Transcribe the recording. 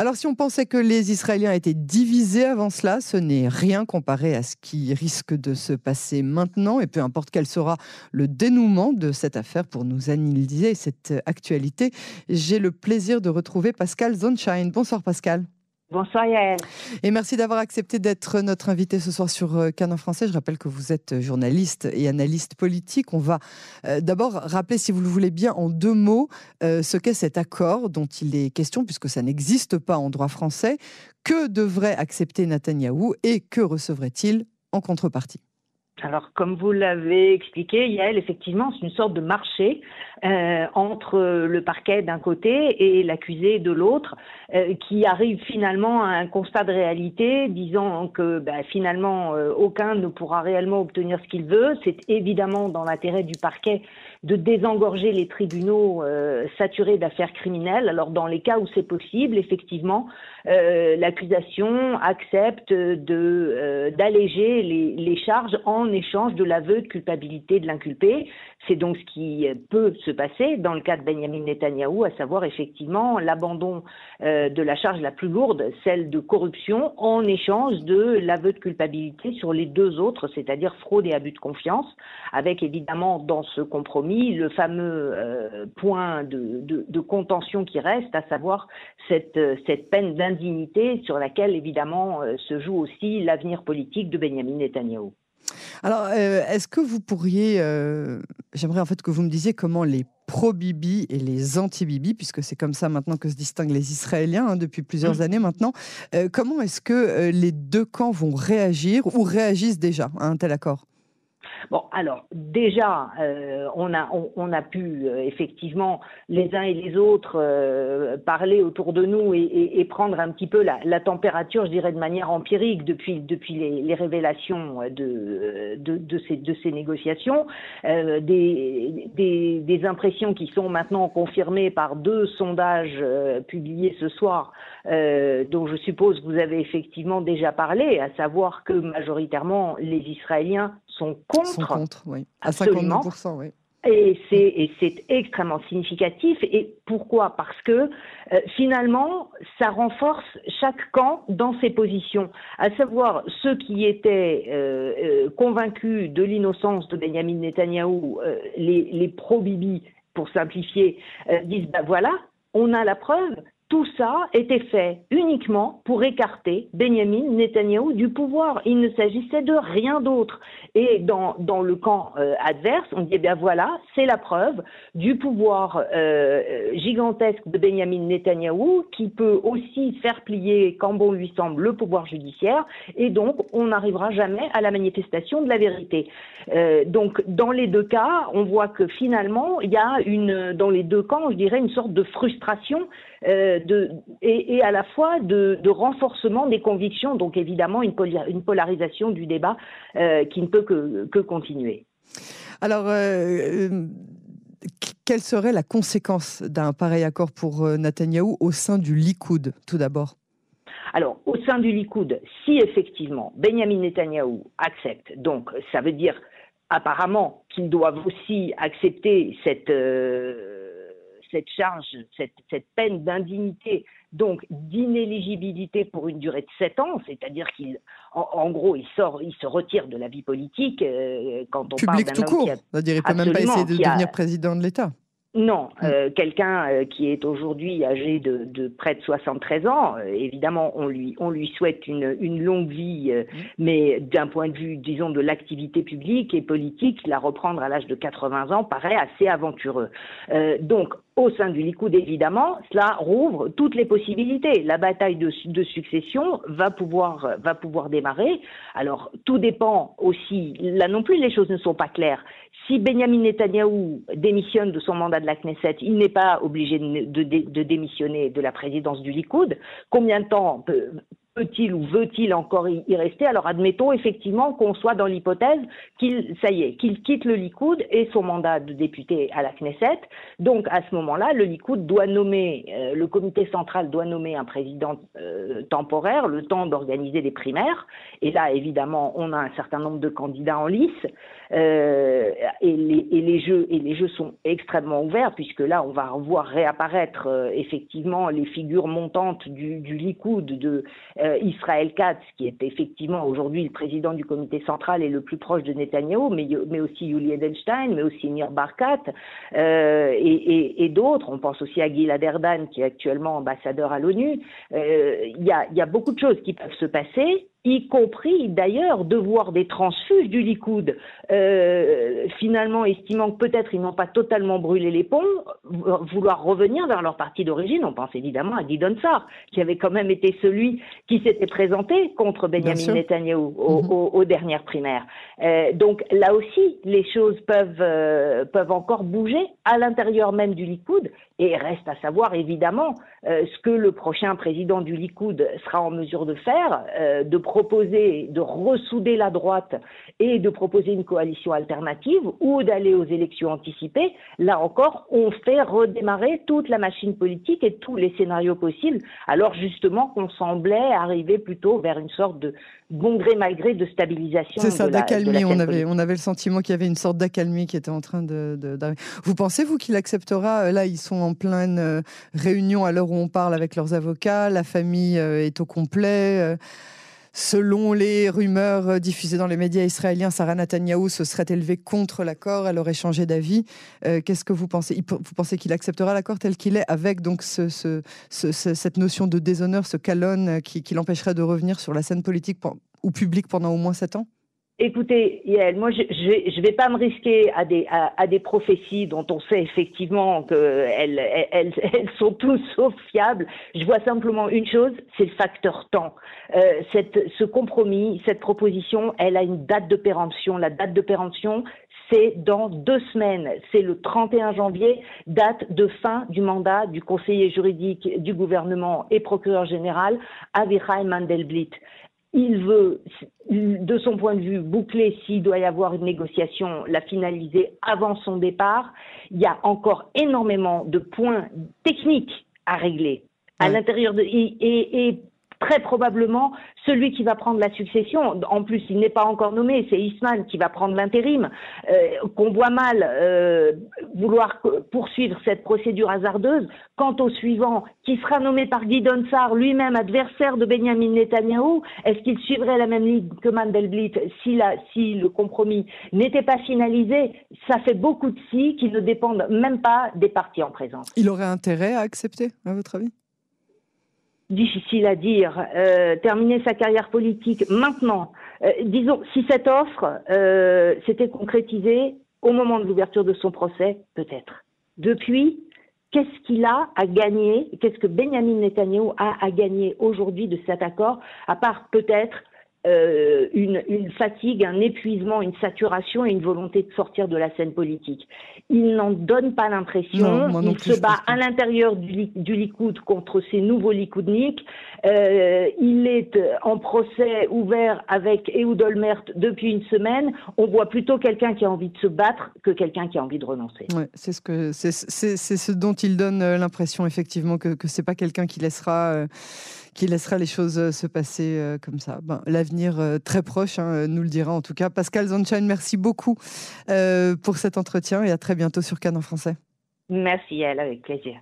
Alors si on pensait que les Israéliens étaient divisés avant cela, ce n'est rien comparé à ce qui risque de se passer maintenant. Et peu importe quel sera le dénouement de cette affaire pour nous analyser cette actualité, j'ai le plaisir de retrouver Pascal Zonshine. Bonsoir Pascal. Bonsoir Yael. Et merci d'avoir accepté d'être notre invité ce soir sur euh, Canon Français. Je rappelle que vous êtes journaliste et analyste politique. On va euh, d'abord rappeler, si vous le voulez bien, en deux mots, euh, ce qu'est cet accord dont il est question, puisque ça n'existe pas en droit français. Que devrait accepter Netanyahou et que recevrait-il en contrepartie? Alors, comme vous l'avez expliqué, Yael, effectivement, c'est une sorte de marché euh, entre le parquet d'un côté et l'accusé de l'autre, euh, qui arrive finalement à un constat de réalité, disant que bah, finalement euh, aucun ne pourra réellement obtenir ce qu'il veut. C'est évidemment dans l'intérêt du parquet de désengorger les tribunaux saturés d'affaires criminelles. Alors, dans les cas où c'est possible, effectivement, l'accusation accepte de d'alléger les, les charges en échange de l'aveu de culpabilité de l'inculpé. C'est donc ce qui peut se passer dans le cas de Benjamin Netanyahou, à savoir effectivement l'abandon euh, de la charge la plus lourde, celle de corruption, en échange de l'aveu de culpabilité sur les deux autres, c'est-à-dire fraude et abus de confiance, avec évidemment dans ce compromis le fameux euh, point de, contention qui reste, à savoir cette, cette peine d'indignité sur laquelle évidemment euh, se joue aussi l'avenir politique de Benjamin Netanyahou. Alors, euh, est-ce que vous pourriez, euh, j'aimerais en fait que vous me disiez comment les pro-Bibi et les anti-Bibi, puisque c'est comme ça maintenant que se distinguent les Israéliens hein, depuis plusieurs mmh. années maintenant, euh, comment est-ce que les deux camps vont réagir ou réagissent déjà à un tel accord? Bon, alors déjà, euh, on, a, on, a pu euh, effectivement les uns et les autres euh, parler autour de nous et, prendre un petit peu la, température, je dirais de manière empirique depuis, depuis les, révélations de, de, ces, de ces négociations, des, des, des, impressions qui sont maintenant confirmées par deux sondages publiés ce soir, dont je suppose vous avez effectivement déjà parlé, à savoir que majoritairement les Israéliens sont contre. oui. À 52%, oui. Et c'est extrêmement significatif. Et pourquoi? Parce que euh, finalement, ça renforce chaque camp dans ses positions. À savoir, ceux qui étaient euh, euh, convaincus de l'innocence de Benjamin Netanyahou, les, les pro-Bibi, pour simplifier, disent ben voilà, on a la preuve, tout ça était fait uniquement pour écarter Benjamin Netanyahou du pouvoir. Il ne s'agissait de rien d'autre. Et dans, dans le camp euh, adverse, on dit, eh bien voilà, c'est la preuve du pouvoir euh, gigantesque de Benjamin Netanyahou qui peut aussi faire plier, quand bon lui semble, le pouvoir judiciaire. Et donc, on n'arrivera jamais à la manifestation de la vérité. Euh, donc, dans les deux cas, on voit que finalement, il y a une, dans les deux camps, je dirais, une sorte de frustration euh, de, et, à la fois de, renforcement des convictions, donc évidemment une, une polarisation du débat euh, qui ne peut que, continuer. Alors, euh, quelle serait la conséquence d'un pareil accord pour Netanyahou au sein du Likoud, tout d'abord? Alors, au sein du Likoud, si effectivement Benjamin Netanyahou accepte, donc ça veut dire apparemment qu'ils doivent aussi accepter cette, cette charge, cette, peine d'indignité, donc d'inéligibilité pour une durée de sept ans, c'est-à-dire qu'il, en, gros, il sort, il se retire de la vie politique euh, quand on Public parle d'un tout court. C'est-à-dire, il peut même pas essayer de devenir président de l'État. Non, mm. euh, quelqu'un euh, qui est aujourd'hui âgé de, près de 73 ans, euh, évidemment, on lui, on lui souhaite une, une longue vie, mm. mais d'un point de vue, disons, de l'activité publique et politique, la reprendre à l'âge de 80 ans paraît assez aventureux. donc, au sein du Likoud, évidemment, cela rouvre toutes les possibilités. La bataille de, succession va pouvoir, va pouvoir démarrer. Alors, tout dépend aussi, là non plus, les choses ne sont pas claires. Si Benjamin Netanyahou démissionne de son mandat de la Knesset, il n'est pas obligé de, de, démissionner de la présidence du Likoud. Combien de temps peut, peut-il ou veut-il encore y, rester? Alors admettons effectivement qu'on soit dans l'hypothèse qu'il, ça y est, qu'il quitte le Likoud et son mandat de député à la Knesset. Donc à ce moment-là, le Likoud doit nommer, euh, le comité central doit nommer un président euh, temporaire, le temps d'organiser des primaires. Et là, évidemment, on a un certain nombre de candidats en lice. Euh, et, les, jeux, et les jeux sont extrêmement ouverts, puisque là, on va voir réapparaître effectivement les figures montantes du, du Likoud de Israël Katz, qui est effectivement aujourd'hui le président du comité central et le plus proche de Netanyahu, mais, aussi Yuli Edelstein, mais aussi Nir Barkat, et, et, d'autres. On pense aussi à Gilad Erdan, qui est actuellement ambassadeur à l'ONU. Euh, il y a beaucoup de choses qui peuvent se passer y compris d'ailleurs de voir des transfuges du Likoud, euh, finalement estimant que peut-être ils n'ont pas totalement brûlé les ponts, vouloir revenir vers leur parti d'origine. On pense évidemment à Guy Sar, qui avait quand même été celui qui s'était présenté contre Benjamin Netanyahu mhm. aux, dernières primaires. Euh, donc là aussi, les choses peuvent, euh, peuvent encore bouger à l'intérieur même du Likoud, et reste à savoir évidemment ce que le prochain président du Likoud sera en mesure de faire, de proposer de ressouder la droite et de proposer une coalition alternative ou d'aller aux élections anticipées, là encore, on fait redémarrer toute la machine politique et tous les scénarios possibles, alors justement qu'on semblait arriver plutôt vers une sorte de bon gré malgré de stabilisation. C'est ça, d'accalmie. On avait, on avait le sentiment qu'il y avait une sorte d'accalmie qui était en train de, d'arriver. Vous pensez, vous, qu'il acceptera euh, Là, ils sont en pleine euh, réunion à l'heure où on parle avec leurs avocats, la famille euh, est au complet. Selon les rumeurs euh, diffusées dans les médias israéliens, Sarah Netanyahu se serait élevée contre l'accord, elle aurait changé d'avis. Euh, qu'est-ce que vous pensez? Vous pensez qu'il acceptera l'accord tel qu'il est, avec donc cette notion de déshonneur, ce calonne qui, qui l'empêcherait de revenir sur la scène politique ou publique pendant au moins sept ans? Écoutez, Yael, moi, je ne vais, pas me risquer à des, à, des prophéties dont on sait effectivement qu'elles elles, elles, sont tous sauf fiables. Je vois simplement une chose, c'est le facteur temps. Euh, cette, ce compromis, cette proposition, elle a une date de péremption. La date de péremption, c'est dans deux semaines. C'est le 31 janvier, date de fin du mandat du conseiller juridique du gouvernement et procureur général Avichai Mandelblit il veut, de son point de vue, boucler s'il doit y avoir une négociation, la finaliser avant son départ. Il y a encore énormément de points techniques à régler à l'intérieur de et, très probablement celui qui va prendre la succession. En plus, il n'est pas encore nommé, c'est Isman qui va prendre l'intérim. Euh, qu'on voit mal euh, vouloir poursuivre cette procédure hasardeuse. Quant au suivant, qui sera nommé par Guy Donsar, lui-même adversaire de Benjamin Netanyahu, est-ce qu'il suivrait la même ligne que Mandelblit si, si le compromis n'était pas finalisé? Ça fait beaucoup de si qui ne dépendent même pas des partis en présence. Il aurait intérêt à accepter, à votre avis? Difficile à dire. Euh, terminer sa carrière politique maintenant. Euh, disons, si cette offre euh, s'était concrétisée au moment de l'ouverture de son procès, peut-être. Depuis, qu'est-ce qu'il a à gagner Qu'est-ce que Benjamin Netanyahu a à gagner aujourd'hui de cet accord, à part peut-être euh, une, fatigue, un épuisement, une saturation et une volonté de sortir de la scène politique. Il n'en donne pas l'impression. Il se bat à l'intérieur du, du, Likoud contre ses nouveaux Likoudniks. Euh, il est en procès ouvert avec Ehud Olmert depuis une semaine. On voit plutôt quelqu'un qui a envie de se battre que quelqu'un qui a envie de renoncer. Ouais, c'est ce que c'est, ce dont il donne euh, l'impression effectivement que que c'est pas quelqu'un qui laissera qui laissera les choses se passer comme ça. Ben, l'avenir euh, très proche hein, nous le dira en tout cas. Pascal Zanchain, merci beaucoup euh, pour cet entretien et à très bientôt sur Cannes en français. Merci, elle, avec plaisir.